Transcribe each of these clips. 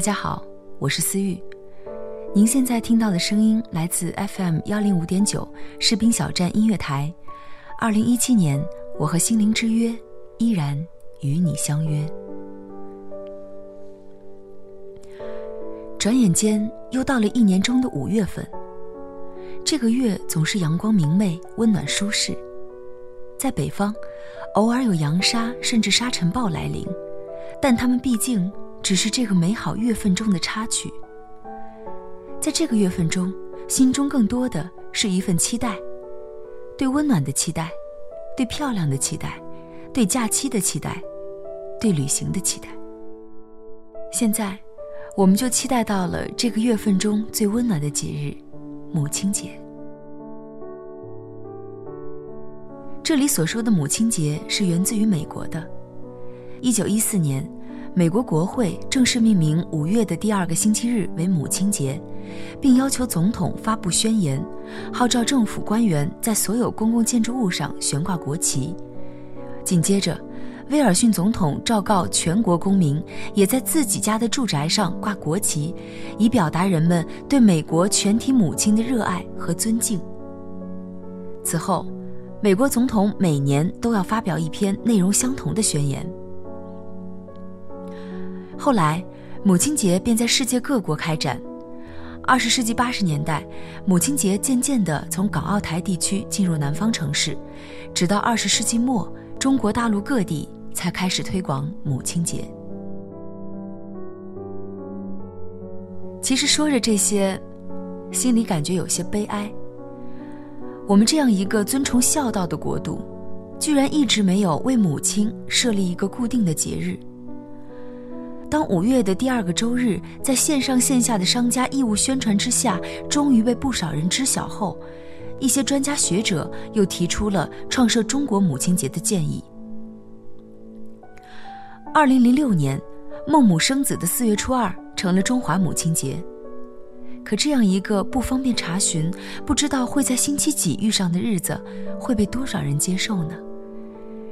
大家好，我是思玉。您现在听到的声音来自 FM 幺零五点九士兵小站音乐台。二零一七年，我和心灵之约依然与你相约。转眼间又到了一年中的五月份。这个月总是阳光明媚、温暖舒适。在北方，偶尔有扬沙甚至沙尘暴来临，但它们毕竟只是这个美好月份中的插曲。在这个月份中，心中更多的是一份期待：对温暖的期待，对漂亮的期待，对假期的期待，对旅行的期待。现在。我们就期待到了这个月份中最温暖的节日——母亲节。这里所说的母亲节是源自于美国的。一九一四年，美国国会正式命名五月的第二个星期日为母亲节，并要求总统发布宣言，号召政府官员在所有公共建筑物上悬挂国旗。紧接着。威尔逊总统昭告全国公民，也在自己家的住宅上挂国旗，以表达人们对美国全体母亲的热爱和尊敬。此后，美国总统每年都要发表一篇内容相同的宣言。后来，母亲节便在世界各国开展。二十世纪八十年代，母亲节渐渐地从港澳台地区进入南方城市，直到二十世纪末，中国大陆各地。才开始推广母亲节。其实说着这些，心里感觉有些悲哀。我们这样一个尊崇孝道的国度，居然一直没有为母亲设立一个固定的节日。当五月的第二个周日在线上线下的商家义务宣传之下，终于被不少人知晓后，一些专家学者又提出了创设中国母亲节的建议。二零零六年，孟母生子的四月初二成了中华母亲节。可这样一个不方便查询、不知道会在星期几遇上的日子，会被多少人接受呢？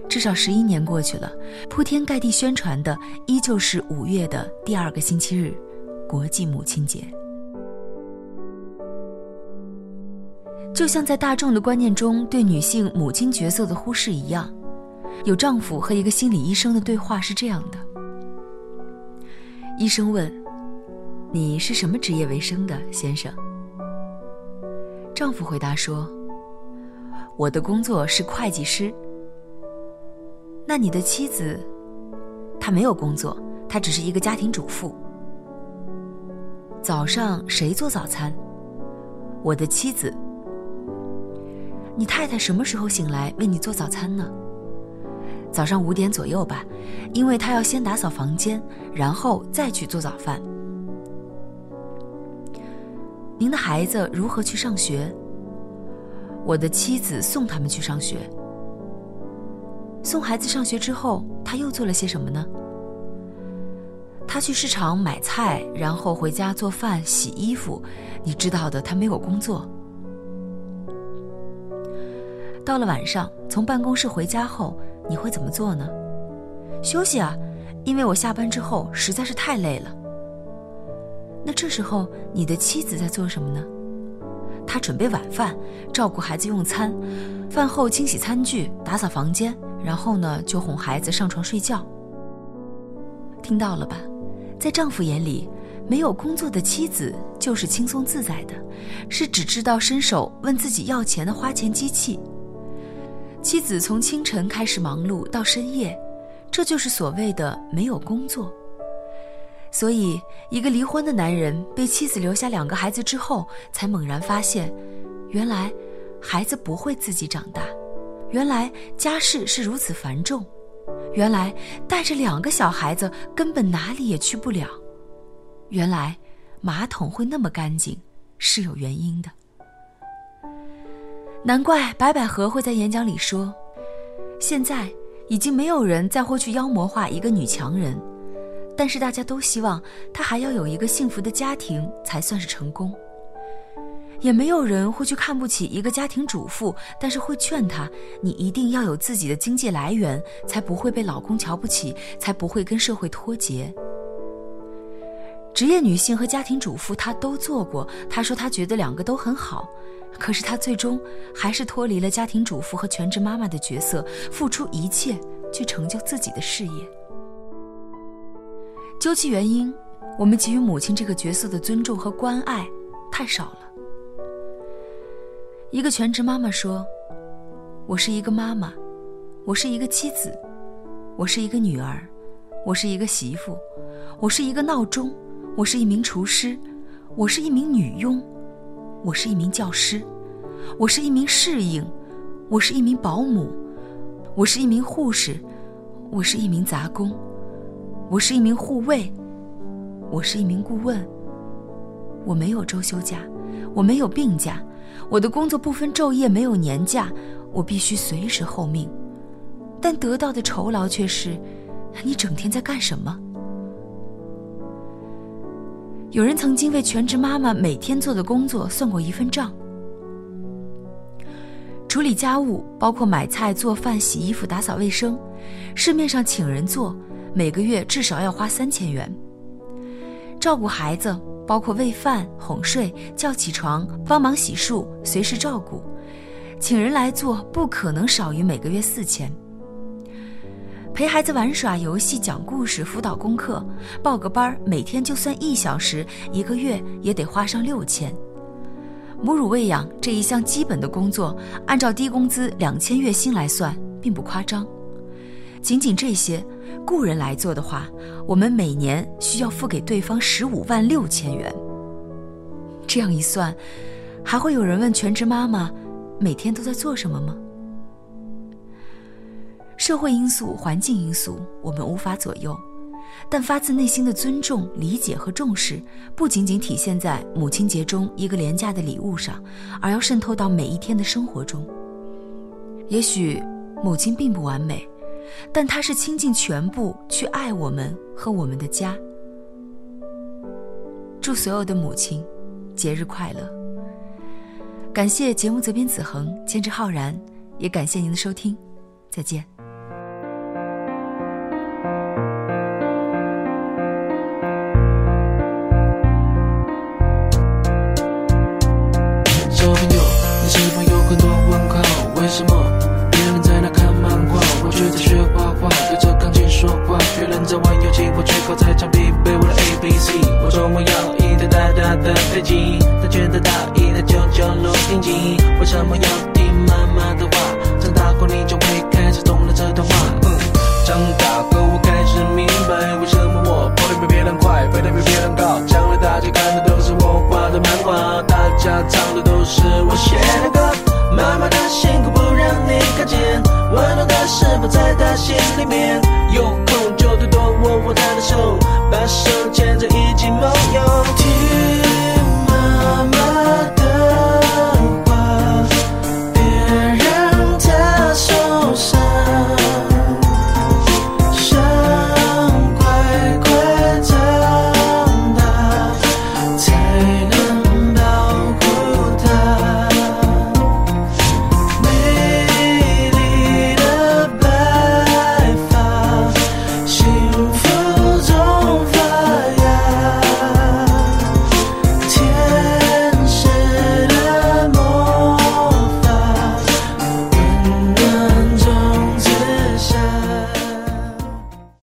至少十一年过去了，铺天盖地宣传的依旧是五月的第二个星期日，国际母亲节。就像在大众的观念中对女性母亲角色的忽视一样。有丈夫和一个心理医生的对话是这样的：医生问：“你是什么职业为生的，先生？”丈夫回答说：“我的工作是会计师。”那你的妻子？她没有工作，她只是一个家庭主妇。早上谁做早餐？我的妻子。你太太什么时候醒来为你做早餐呢？早上五点左右吧，因为她要先打扫房间，然后再去做早饭。您的孩子如何去上学？我的妻子送他们去上学。送孩子上学之后，他又做了些什么呢？他去市场买菜，然后回家做饭、洗衣服。你知道的，他没有工作。到了晚上，从办公室回家后。你会怎么做呢？休息啊，因为我下班之后实在是太累了。那这时候你的妻子在做什么呢？她准备晚饭，照顾孩子用餐，饭后清洗餐具，打扫房间，然后呢就哄孩子上床睡觉。听到了吧？在丈夫眼里，没有工作的妻子就是轻松自在的，是只知道伸手问自己要钱的花钱机器。妻子从清晨开始忙碌到深夜，这就是所谓的没有工作。所以，一个离婚的男人被妻子留下两个孩子之后，才猛然发现，原来孩子不会自己长大，原来家事是如此繁重。原来带着两个小孩子根本哪里也去不了，原来马桶会那么干净是有原因的。难怪白百合会在演讲里说，现在已经没有人再会去妖魔化一个女强人，但是大家都希望她还要有一个幸福的家庭才算是成功。也没有人会去看不起一个家庭主妇，但是会劝她：你一定要有自己的经济来源，才不会被老公瞧不起，才不会跟社会脱节。职业女性和家庭主妇她都做过，她说她觉得两个都很好，可是她最终还是脱离了家庭主妇和全职妈妈的角色，付出一切去成就自己的事业。究其原因，我们给予母亲这个角色的尊重和关爱太少了。一个全职妈妈说：“我是一个妈妈，我是一个妻子，我是一个女儿，我是一个媳妇，我是一个闹钟，我是一名厨师，我是一名女佣，我是一名教师，我是一名侍应，我是一名保姆，我是一名护士，我是一名杂工，我是一名护卫，我是一名顾问。我没有周休假，我没有病假。”我的工作不分昼夜，没有年假，我必须随时候命，但得到的酬劳却是：你整天在干什么？有人曾经为全职妈妈每天做的工作算过一份账：处理家务，包括买菜、做饭、洗衣服、打扫卫生，市面上请人做，每个月至少要花三千元；照顾孩子。包括喂饭、哄睡、叫起床、帮忙洗漱、随时照顾，请人来做不可能少于每个月四千。陪孩子玩耍、游戏、讲故事、辅导功课，报个班每天就算一小时，一个月也得花上六千。母乳喂养这一项基本的工作，按照低工资两千月薪来算，并不夸张。仅仅这些。雇人来做的话，我们每年需要付给对方十五万六千元。这样一算，还会有人问全职妈妈每天都在做什么吗？社会因素、环境因素我们无法左右，但发自内心的尊重、理解和重视，不仅仅体现在母亲节中一个廉价的礼物上，而要渗透到每一天的生活中。也许母亲并不完美。但他是倾尽全部去爱我们和我们的家。祝所有的母亲节日快乐！感谢节目责编子恒、监制浩然，也感谢您的收听，再见。